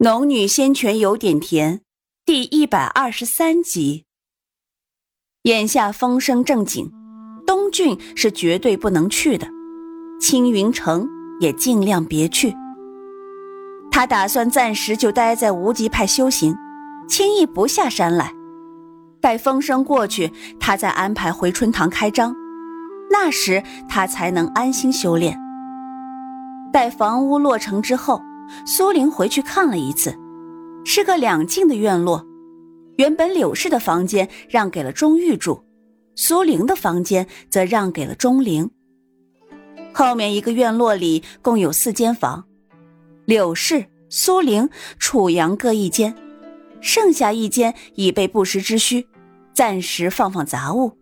农女仙泉有点甜，第一百二十三集。眼下风声正紧，东郡是绝对不能去的，青云城也尽量别去。他打算暂时就待在无极派修行，轻易不下山来。待风声过去，他再安排回春堂开张，那时他才能安心修炼。待房屋落成之后。苏玲回去看了一次，是个两进的院落。原本柳氏的房间让给了钟玉住，苏玲的房间则让给了钟灵。后面一个院落里共有四间房，柳氏、苏玲、楚阳各一间，剩下一间已备不时之需，暂时放放杂物。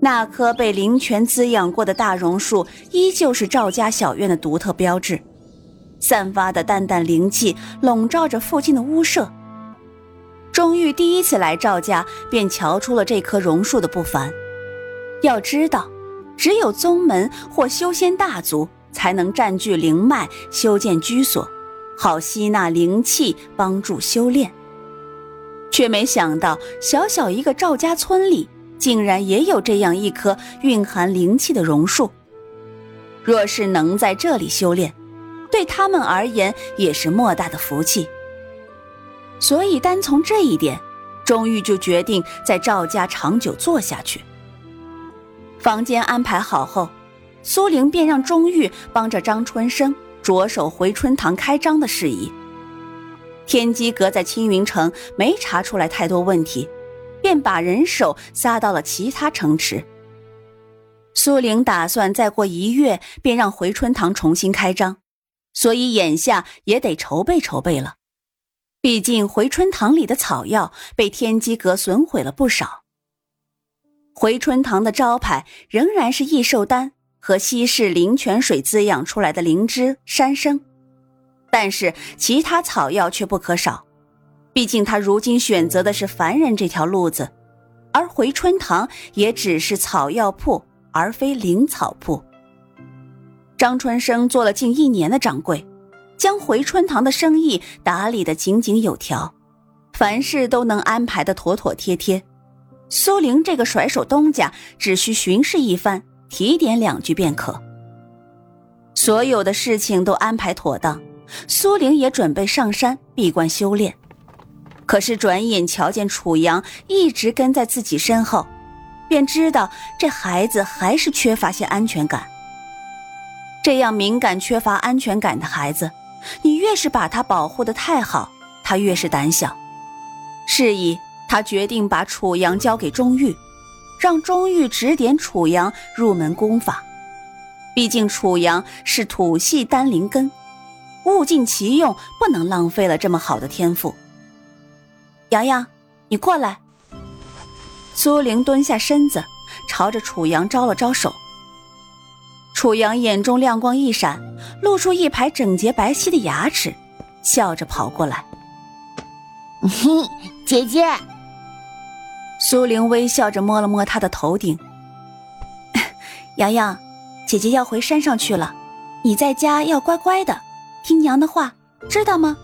那棵被灵泉滋养过的大榕树，依旧是赵家小院的独特标志。散发的淡淡灵气笼罩着附近的屋舍。钟玉第一次来赵家，便瞧出了这棵榕树的不凡。要知道，只有宗门或修仙大族才能占据灵脉，修建居所，好吸纳灵气，帮助修炼。却没想到，小小一个赵家村里，竟然也有这样一棵蕴含灵气的榕树。若是能在这里修炼，对他们而言也是莫大的福气，所以单从这一点，钟玉就决定在赵家长久做下去。房间安排好后，苏玲便让钟玉帮着张春生着手回春堂开张的事宜。天机阁在青云城没查出来太多问题，便把人手撒到了其他城池。苏玲打算再过一月便让回春堂重新开张。所以眼下也得筹备筹备了，毕竟回春堂里的草药被天机阁损毁了不少。回春堂的招牌仍然是益寿丹和稀释灵泉水滋养出来的灵芝山参，但是其他草药却不可少。毕竟他如今选择的是凡人这条路子，而回春堂也只是草药铺，而非灵草铺。张春生做了近一年的掌柜，将回春堂的生意打理得井井有条，凡事都能安排得妥妥帖帖。苏玲这个甩手东家只需巡视一番，提点两句便可。所有的事情都安排妥当，苏玲也准备上山闭关修炼。可是转眼瞧见楚阳一直跟在自己身后，便知道这孩子还是缺乏些安全感。这样敏感、缺乏安全感的孩子，你越是把他保护的太好，他越是胆小。是以，他决定把楚阳交给钟玉，让钟玉指点楚阳入门功法。毕竟楚阳是土系丹灵根，物尽其用，不能浪费了这么好的天赋。阳阳，你过来。苏玲蹲下身子，朝着楚阳招了招手。楚阳眼中亮光一闪，露出一排整洁白皙的牙齿，笑着跑过来：“嘿，姐姐。”苏玲微笑着摸了摸他的头顶：“ 阳阳，姐姐要回山上去了，你在家要乖乖的，听娘的话，知道吗？”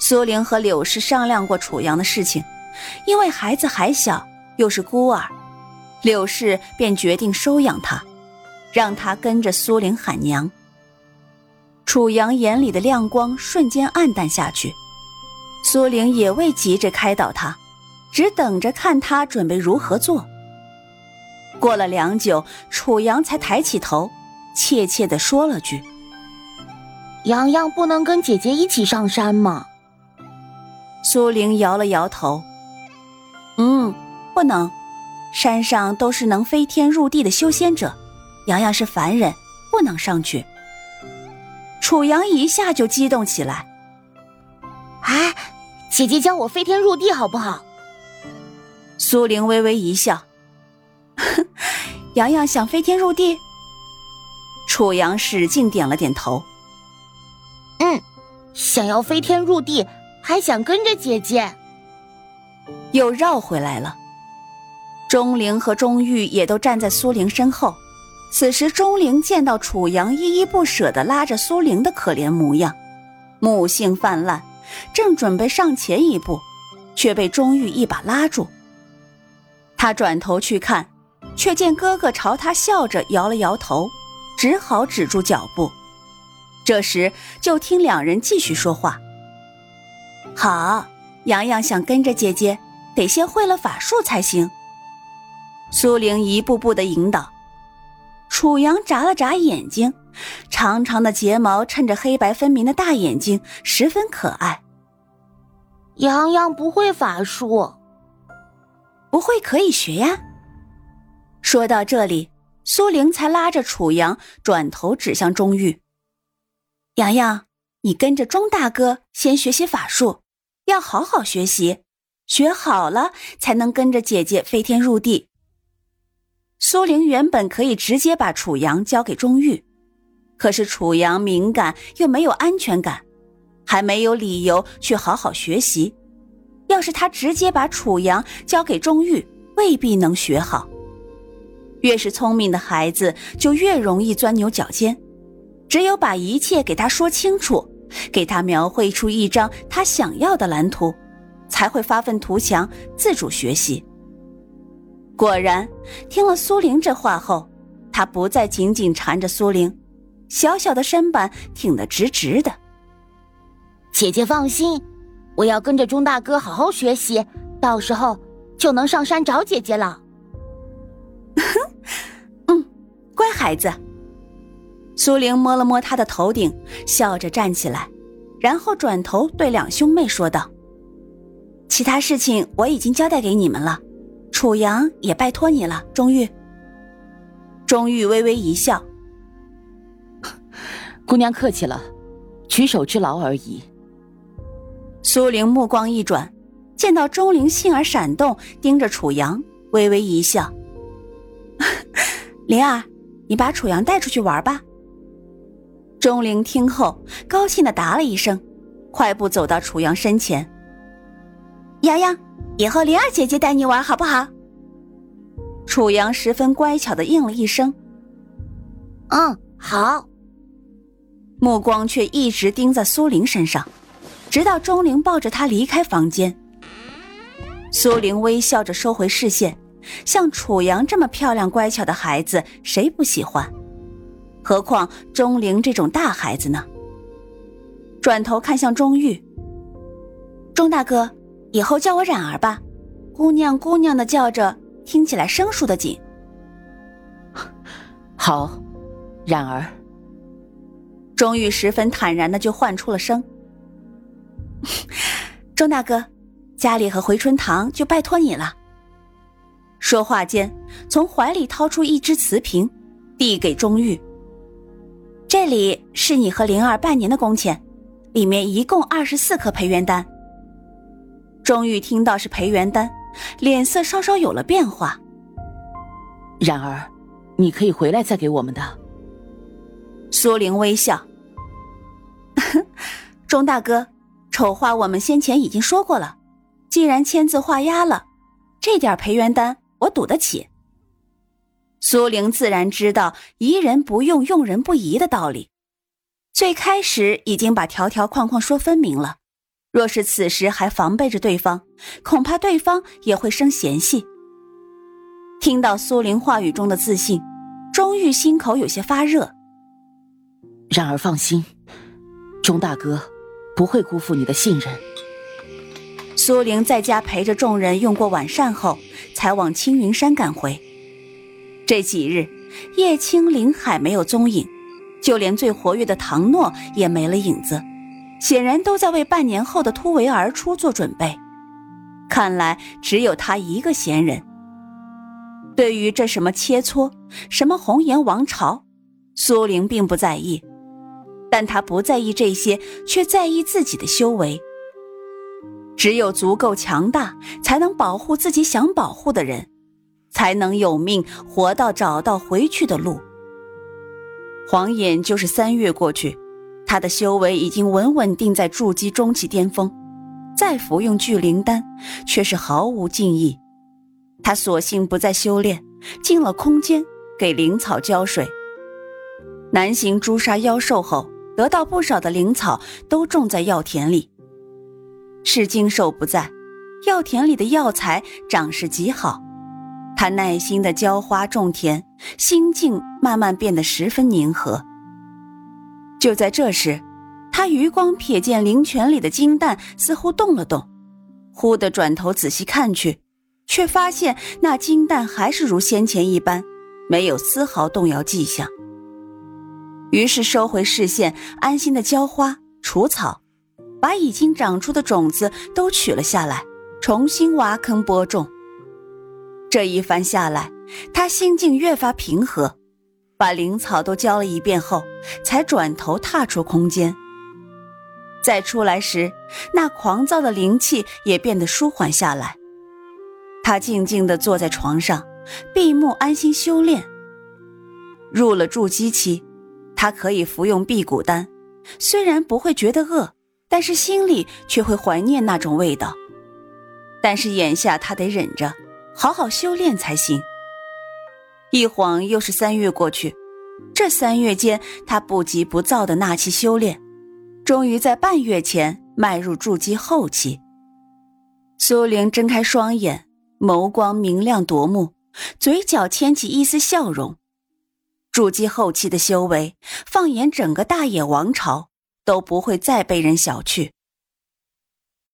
苏玲和柳氏商量过楚阳的事情，因为孩子还小，又是孤儿，柳氏便决定收养他。让他跟着苏玲喊娘。楚阳眼里的亮光瞬间暗淡下去，苏玲也未急着开导他，只等着看他准备如何做。过了良久，楚阳才抬起头，怯怯地说了句：“洋洋不能跟姐姐一起上山吗？”苏玲摇了摇头：“嗯，不能，山上都是能飞天入地的修仙者。”洋洋是凡人，不能上去。楚阳一下就激动起来。哎，姐姐教我飞天入地好不好？苏玲微微一笑。洋洋想飞天入地。楚阳使劲点了点头。嗯，想要飞天入地，还想跟着姐姐。又绕回来了。钟灵和钟玉也都站在苏玲身后。此时，钟灵见到楚阳依依不舍地拉着苏玲的可怜模样，母性泛滥，正准备上前一步，却被钟玉一把拉住。他转头去看，却见哥哥朝他笑着摇了摇头，只好止住脚步。这时，就听两人继续说话。好，洋洋想跟着姐姐，得先会了法术才行。苏玲一步步的引导。楚阳眨了眨眼睛，长长的睫毛衬着黑白分明的大眼睛，十分可爱。洋洋不会法术，不会可以学呀。说到这里，苏玲才拉着楚阳转头指向钟玉：“洋洋，你跟着钟大哥先学习法术，要好好学习，学好了才能跟着姐姐飞天入地。”苏玲原本可以直接把楚阳交给钟玉，可是楚阳敏感又没有安全感，还没有理由去好好学习。要是他直接把楚阳交给钟玉，未必能学好。越是聪明的孩子，就越容易钻牛角尖。只有把一切给他说清楚，给他描绘出一张他想要的蓝图，才会发愤图强，自主学习。果然，听了苏玲这话后，他不再紧紧缠着苏玲，小小的身板挺得直直的。姐姐放心，我要跟着钟大哥好好学习，到时候就能上山找姐姐了。嗯，乖孩子。苏玲摸了摸他的头顶，笑着站起来，然后转头对两兄妹说道：“其他事情我已经交代给你们了。”楚阳也拜托你了，钟玉。钟玉微微一笑：“ 姑娘客气了，举手之劳而已。”苏玲目光一转，见到钟灵杏儿闪动，盯着楚阳，微微一笑：“ 灵儿，你把楚阳带出去玩吧。”钟灵听后，高兴的答了一声，快步走到楚阳身前：“洋洋。”以后灵儿姐姐带你玩好不好？楚阳十分乖巧的应了一声：“嗯，好。”目光却一直盯在苏玲身上，直到钟灵抱着她离开房间。苏玲微笑着收回视线，像楚阳这么漂亮乖巧的孩子，谁不喜欢？何况钟灵这种大孩子呢？转头看向钟玉，钟大哥。以后叫我冉儿吧，姑娘姑娘的叫着，听起来生疏的紧。好，冉儿。钟玉十分坦然的就唤出了声。钟大哥，家里和回春堂就拜托你了。说话间，从怀里掏出一只瓷瓶，递给钟玉。这里是你和灵儿半年的工钱，里面一共二十四颗培元丹。钟玉听到是培元丹，脸色稍稍有了变化。然而，你可以回来再给我们的。苏玲微笑：“ 钟大哥，丑话我们先前已经说过了，既然签字画押了，这点培元丹我赌得起。”苏玲自然知道“疑人不用，用人不疑”的道理，最开始已经把条条框框说分明了。若是此时还防备着对方，恐怕对方也会生嫌隙。听到苏玲话语中的自信，钟玉心口有些发热。然而放心，钟大哥不会辜负你的信任。苏玲在家陪着众人用过晚膳后，才往青云山赶回。这几日，叶青、林海没有踪影，就连最活跃的唐诺也没了影子。显然都在为半年后的突围而出做准备，看来只有他一个闲人。对于这什么切磋，什么红颜王朝，苏玲并不在意，但他不在意这些，却在意自己的修为。只有足够强大，才能保护自己想保护的人，才能有命活到找到回去的路。晃眼就是三月过去。他的修为已经稳稳定在筑基中期巅峰，再服用聚灵丹却是毫无劲意。他索性不再修炼，进了空间给灵草浇水。南行诛杀妖兽后，得到不少的灵草，都种在药田里。是经兽不在，药田里的药材长势极好。他耐心的浇花种田，心境慢慢变得十分宁和。就在这时，他余光瞥见灵泉里的金蛋似乎动了动，忽地转头仔细看去，却发现那金蛋还是如先前一般，没有丝毫动摇迹象。于是收回视线，安心的浇花除草，把已经长出的种子都取了下来，重新挖坑播种。这一番下来，他心境越发平和，把灵草都浇了一遍后，才转头踏出空间。再出来时，那狂躁的灵气也变得舒缓下来。他静静地坐在床上，闭目安心修炼。入了筑基期，他可以服用辟谷丹，虽然不会觉得饿，但是心里却会怀念那种味道。但是眼下他得忍着。好好修炼才行。一晃又是三月过去，这三月间，他不急不躁的纳气修炼，终于在半月前迈入筑基后期。苏玲睁开双眼，眸光明亮夺目，嘴角牵起一丝笑容。筑基后期的修为，放眼整个大野王朝，都不会再被人小觑。